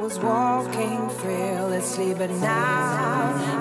Was walking fearlessly, but now